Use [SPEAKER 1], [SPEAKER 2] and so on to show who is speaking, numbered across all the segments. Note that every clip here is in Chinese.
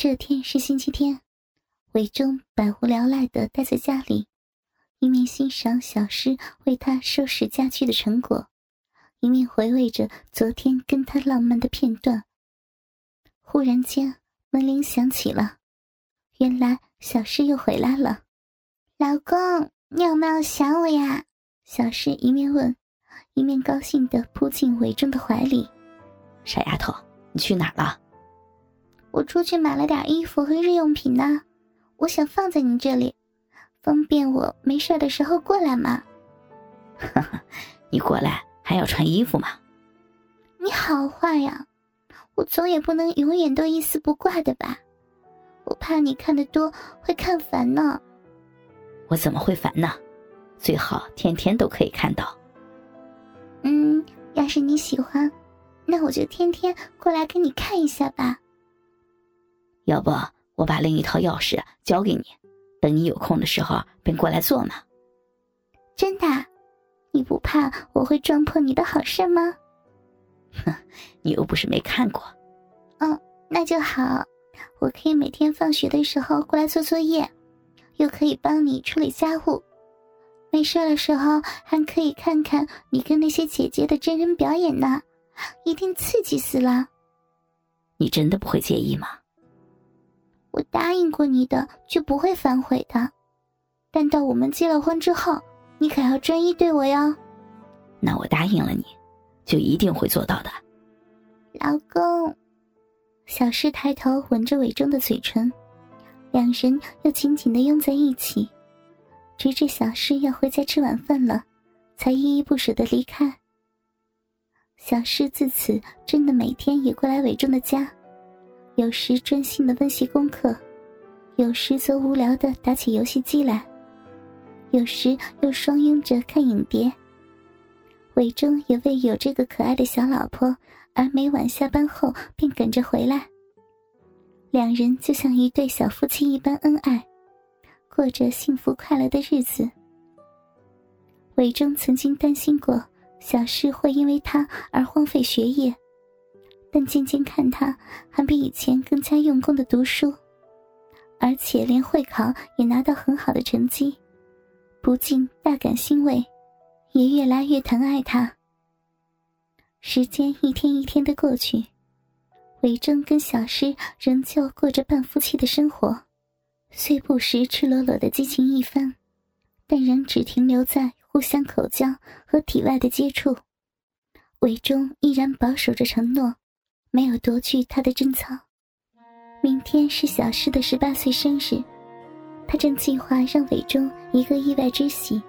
[SPEAKER 1] 这天是星期天，韦忠百无聊赖的待在家里，一面欣赏小诗为他收拾家具的成果，一面回味着昨天跟他浪漫的片段。忽然间，门铃响起了，原来小诗又回来了。
[SPEAKER 2] 老公，你有没有想我呀？
[SPEAKER 1] 小诗一面问，一面高兴的扑进韦忠的怀里。
[SPEAKER 3] 傻丫头，你去哪儿了？
[SPEAKER 2] 我出去买了点衣服和日用品呢，我想放在你这里，方便我没事的时候过来嘛。
[SPEAKER 3] 哈哈，你过来还要穿衣服吗？
[SPEAKER 2] 你好坏呀，我总也不能永远都一丝不挂的吧？我怕你看得多会看烦呢。
[SPEAKER 3] 我怎么会烦呢？最好天天都可以看到。
[SPEAKER 2] 嗯，要是你喜欢，那我就天天过来给你看一下吧。
[SPEAKER 3] 要不我把另一套钥匙交给你，等你有空的时候便过来做嘛。
[SPEAKER 2] 真的？你不怕我会撞破你的好事吗？
[SPEAKER 3] 哼，你又不是没看过。
[SPEAKER 2] 嗯，那就好。我可以每天放学的时候过来做作业，又可以帮你处理家务。没事的时候还可以看看你跟那些姐姐的真人表演呢，一定刺激死了。
[SPEAKER 3] 你真的不会介意吗？
[SPEAKER 2] 我答应过你的，就不会反悔的。但到我们结了婚之后，你可要专一对我哟。
[SPEAKER 3] 那我答应了你，就一定会做到的。
[SPEAKER 2] 老公，
[SPEAKER 1] 小诗抬头吻着伟忠的嘴唇，两人又紧紧的拥在一起，直至小诗要回家吃晚饭了，才依依不舍的离开。小诗自此真的每天也过来伟忠的家。有时专心的温习功课，有时则无聊的打起游戏机来，有时又双拥着看影碟。韦忠也为有这个可爱的小老婆而每晚下班后便赶着回来。两人就像一对小夫妻一般恩爱，过着幸福快乐的日子。韦忠曾经担心过小诗会因为他而荒废学业。但渐渐看他，还比以前更加用功的读书，而且连会考也拿到很好的成绩，不禁大感欣慰，也越来越疼爱他。时间一天一天的过去，韦征跟小诗仍旧过着半夫妻的生活，虽不时赤裸裸的激情一番，但仍只停留在互相口交和体外的接触。韦中依然保守着承诺。没有夺去他的贞操。明天是小诗的十八岁生日，他正计划让伟忠一个意外之喜。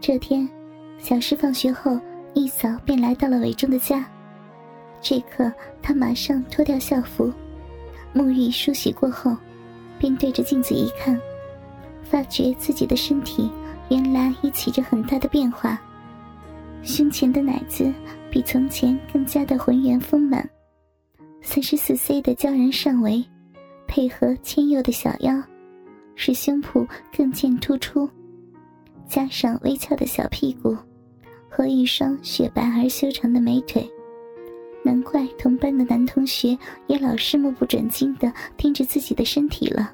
[SPEAKER 1] 这天，小诗放学后一早便来到了伟忠的家。这刻，他马上脱掉校服，沐浴梳洗过后，便对着镜子一看，发觉自己的身体原来已起着很大的变化。胸前的奶子比从前更加的浑圆丰满，三十四 C 的骄人上围，配合纤幼的小腰，使胸脯更见突出，加上微翘的小屁股和一双雪白而修长的美腿，难怪同班的男同学也老是目不转睛的盯着自己的身体了。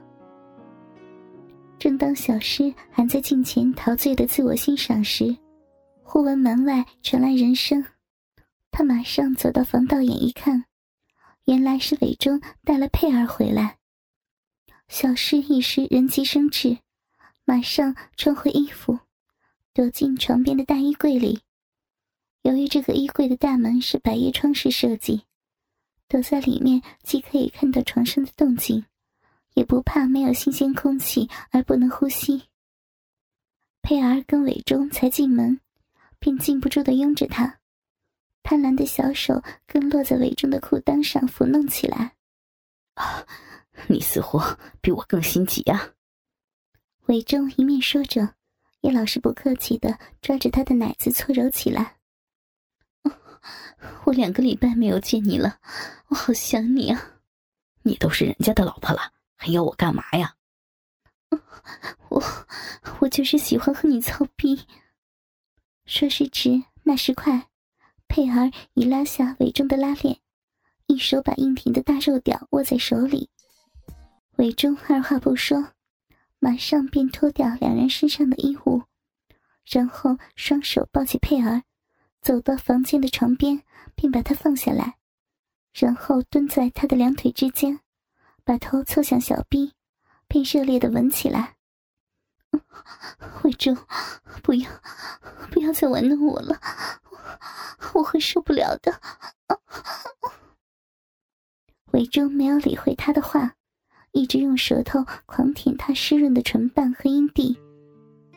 [SPEAKER 1] 正当小诗还在镜前陶醉的自我欣赏时，忽闻门外传来人声，他马上走到防盗眼一看，原来是韦忠带了佩儿回来。小诗一时人急生智，马上穿回衣服，躲进床边的大衣柜里。由于这个衣柜的大门是百叶窗式设计，躲在里面既可以看到床上的动静，也不怕没有新鲜空气而不能呼吸。佩儿跟韦忠才进门。便禁不住的拥着他，贪婪的小手更落在韦忠的裤裆上抚弄起来。
[SPEAKER 3] 啊，你似乎比我更心急啊！
[SPEAKER 1] 韦忠一面说着，也老是不客气的抓着他的奶子搓揉起来。
[SPEAKER 3] 我两个礼拜没有见你了，我好想你啊！你都是人家的老婆了，还要我干嘛呀？
[SPEAKER 1] 我，我就是喜欢和你操逼。说时迟，那时快，佩儿已拉下韦忠的拉链，一手把硬挺的大肉屌握在手里，韦忠二话不说，马上便脱掉两人身上的衣物，然后双手抱起佩儿，走到房间的床边，并把她放下来，然后蹲在她的两腿之间，把头凑向小臂，并热烈的吻起来。韦忠，不要，不要再玩弄我了，我会受不了的。韦忠没有理会他的话。一直用舌头狂舔她湿润的唇瓣和阴蒂，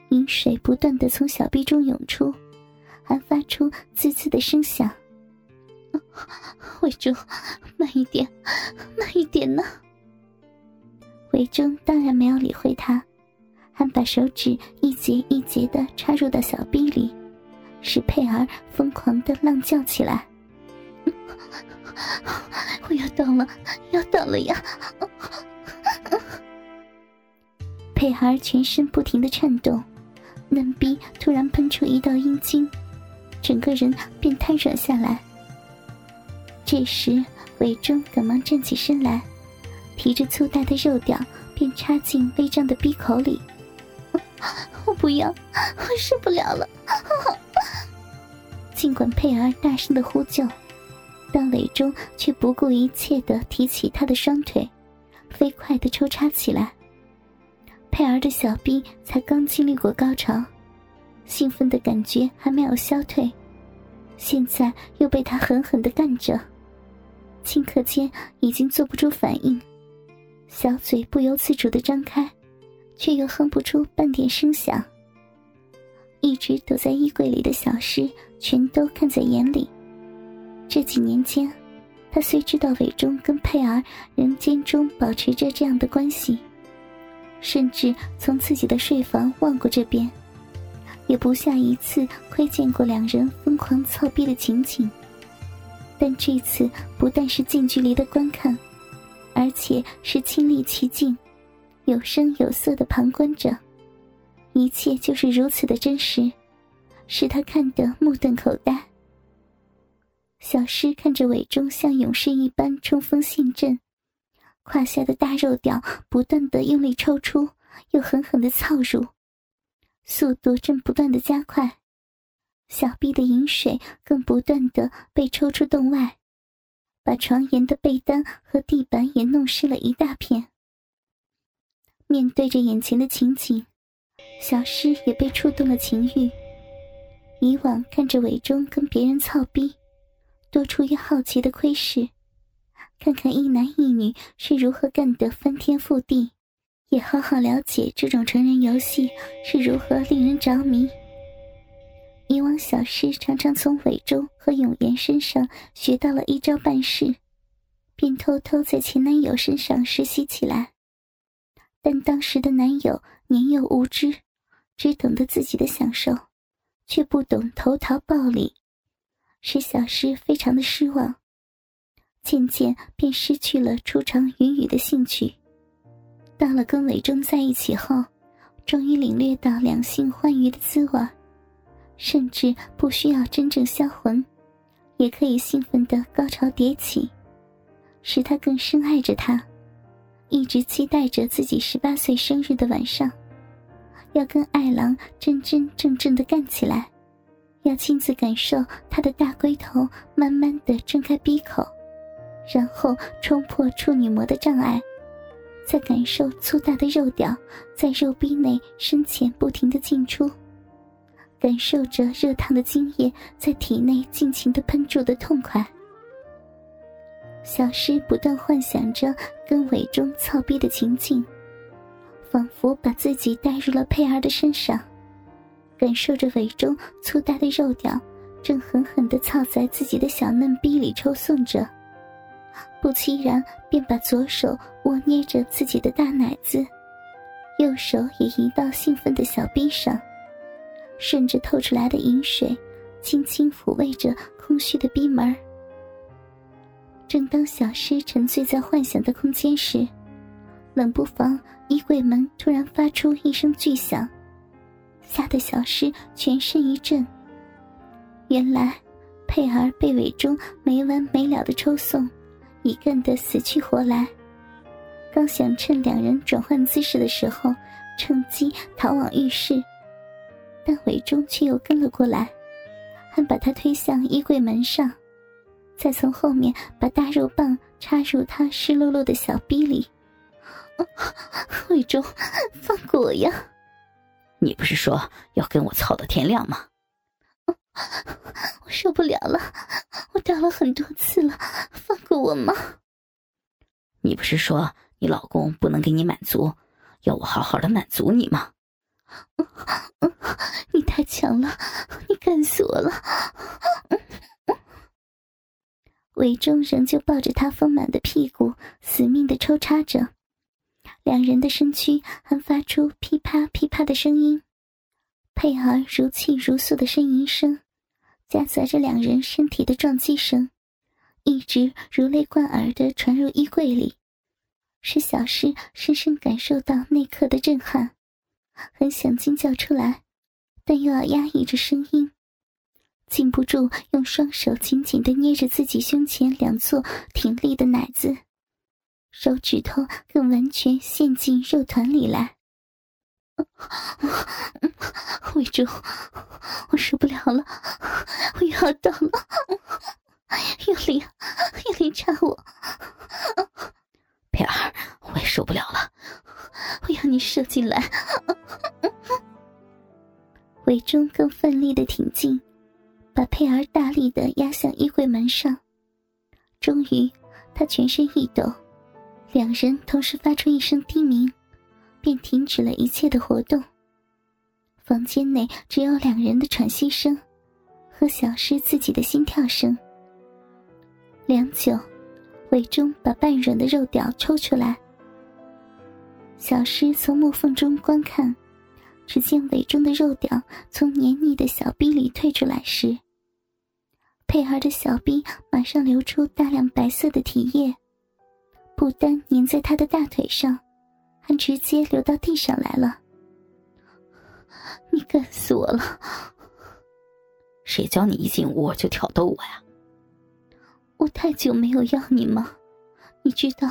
[SPEAKER 1] 饮水不断的从小臂中涌出，还发出滋滋的声响。韦忠，慢一点，慢一点呢。韦忠当然没有理会他，还把手指一节一节的插入到小臂里，使佩儿疯狂的浪叫起来。我要到了，要到了呀！佩儿全身不停的颤动，嫩逼突然喷出一道阴茎，整个人便瘫软下来。这时，韦忠赶忙站起身来，提着粗大的肉屌便插进微张的逼口里。我不要，我受不了了！尽管佩儿大声的呼救，但韦忠却不顾一切的提起他的双腿。飞快的抽插起来，佩儿的小臂才刚经历过高潮，兴奋的感觉还没有消退，现在又被他狠狠的干着，顷刻间已经做不出反应，小嘴不由自主的张开，却又哼不出半点声响。一直躲在衣柜里的小诗全都看在眼里，这几年间。他虽知道韦忠跟佩儿人间中保持着这样的关系，甚至从自己的睡房望过这边，也不下一次窥见过两人疯狂操逼的情景。但这次不但是近距离的观看，而且是亲历其境，有声有色的旁观着，一切就是如此的真实，使他看得目瞪口呆。小诗看着韦忠像勇士一般冲锋陷阵，胯下的大肉屌不断的用力抽出，又狠狠的操入，速度正不断的加快，小臂的饮水更不断的被抽出洞外，把床沿的被单和地板也弄湿了一大片。面对着眼前的情景，小诗也被触动了情欲。以往看着韦忠跟别人操逼。多出于好奇的窥视，看看一男一女是如何干得翻天覆地，也好好了解这种成人游戏是如何令人着迷。以往小诗常常从韦忠和永言身上学到了一招半式，便偷偷在前男友身上实习起来。但当时的男友年幼无知，只懂得自己的享受，却不懂投桃报李。使小诗非常的失望，渐渐便失去了出场云雨的兴趣。到了跟伟忠在一起后，终于领略到两性欢愉的滋味，甚至不需要真正销魂，也可以兴奋的高潮迭起，使他更深爱着他，一直期待着自己十八岁生日的晚上，要跟爱郎真真正正的干起来。要亲自感受他的大龟头慢慢的睁开闭口，然后冲破处女膜的障碍，再感受粗大的肉屌在肉壁内深浅不停的进出，感受着热烫的精液在体内尽情的喷注的痛快。小诗不断幻想着跟韦忠操逼的情景，仿佛把自己带入了佩儿的身上。感受着尾中粗大的肉屌，正狠狠地操在自己的小嫩逼里抽送着，不期然便把左手握捏着自己的大奶子，右手也移到兴奋的小逼上，顺着透出来的饮水，轻轻抚慰着空虚的逼门正当小诗沉醉在幻想的空间时，冷不防衣柜门突然发出一声巨响。吓得小诗全身一震。原来，佩儿被韦忠没完没了的抽送，已干得死去活来。刚想趁两人转换姿势的时候，趁机逃往浴室，但韦忠却又跟了过来，还把他推向衣柜门上，再从后面把大肉棒插入他湿漉漉的小逼里。
[SPEAKER 2] 魏忠，放过我呀！
[SPEAKER 3] 你不是说要跟我操到天亮吗？
[SPEAKER 2] 我受不了了，我打了很多次了，放过我吗？
[SPEAKER 3] 你不是说你老公不能给你满足，要我好好的满足你吗？
[SPEAKER 2] 你太强了，你干死我了！
[SPEAKER 1] 韦忠仍旧抱着他丰满的屁股，死命的抽插着，两人的身躯还发出噼啪噼啪的声音。佩儿如泣如诉的呻吟声，夹杂着两人身体的撞击声，一直如雷贯耳的传入衣柜里，使小诗深深感受到那刻的震撼，很想惊叫出来，但又要压抑着声音，禁不住用双手紧紧的捏着自己胸前两座挺立的奶子，手指头更完全陷进肉团里来。
[SPEAKER 2] 魏忠，我受不了了，我要到了，用力，用力插我。
[SPEAKER 3] 佩儿，我也受不了了，
[SPEAKER 2] 我要你射进来。
[SPEAKER 1] 魏忠更奋力的挺进，佩儿大力的压向衣柜门上。终于，他全身一抖，两人同时发出一声低鸣。便停止了一切的活动。房间内只有两人的喘息声，和小诗自己的心跳声。良久，韦忠把半软的肉屌抽出来。小诗从木缝中观看，只见韦忠的肉屌从黏腻的小逼里退出来时，佩儿的小臂马上流出大量白色的体液，不单粘在他的大腿上。还直接流到地上来了！
[SPEAKER 2] 你干死我了！
[SPEAKER 3] 谁叫你一进屋就挑逗我呀？
[SPEAKER 2] 我太久没有要你吗？你知道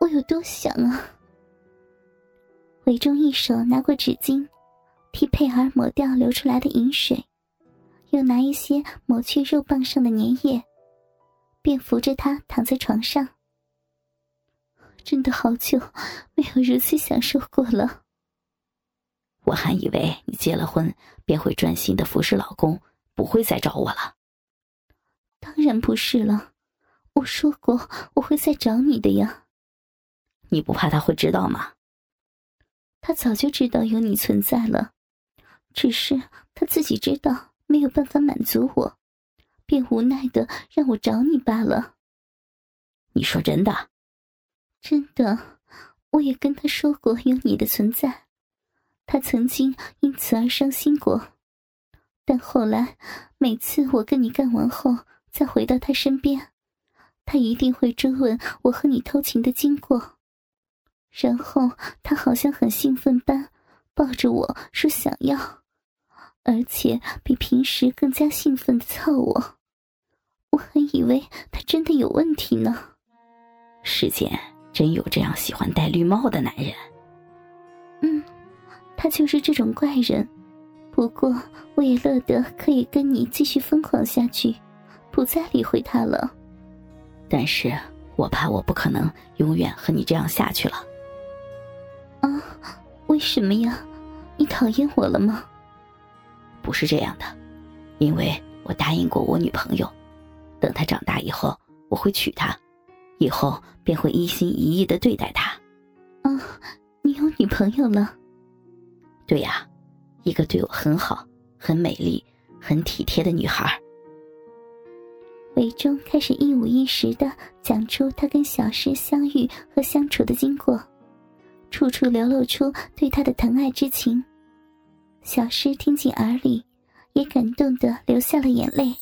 [SPEAKER 2] 我有多想啊！
[SPEAKER 1] 韦忠一手拿过纸巾，替佩儿抹掉流出来的饮水，又拿一些抹去肉棒上的粘液，便扶着他躺在床上。
[SPEAKER 2] 真的好久没有如此享受过了。
[SPEAKER 3] 我还以为你结了婚便会专心的服侍老公，不会再找我了。
[SPEAKER 2] 当然不是了，我说过我会再找你的呀。
[SPEAKER 3] 你不怕他会知道吗？
[SPEAKER 2] 他早就知道有你存在了，只是他自己知道没有办法满足我，便无奈的让我找你罢了。
[SPEAKER 3] 你说真的？
[SPEAKER 2] 真的，我也跟他说过有你的存在，他曾经因此而伤心过，但后来每次我跟你干完后，再回到他身边，他一定会追问我和你偷情的经过，然后他好像很兴奋般抱着我说想要，而且比平时更加兴奋的操我，我还以为他真的有问题呢。
[SPEAKER 3] 世间。真有这样喜欢戴绿帽的男人？
[SPEAKER 2] 嗯，他就是这种怪人。不过我也乐得可以跟你继续疯狂下去，不再理会他了。
[SPEAKER 3] 但是我怕我不可能永远和你这样下去了。
[SPEAKER 2] 啊？为什么呀？你讨厌我了吗？
[SPEAKER 3] 不是这样的，因为我答应过我女朋友，等她长大以后，我会娶她。以后便会一心一意的对待她。
[SPEAKER 2] 啊，你有女朋友了？
[SPEAKER 3] 对呀，一个对我很好、很美丽、很体贴的女孩。
[SPEAKER 1] 韦忠开始一五一十的讲出他跟小诗相遇和相处的经过，处处流露出对他的疼爱之情。小诗听进耳里，也感动的流下了眼泪。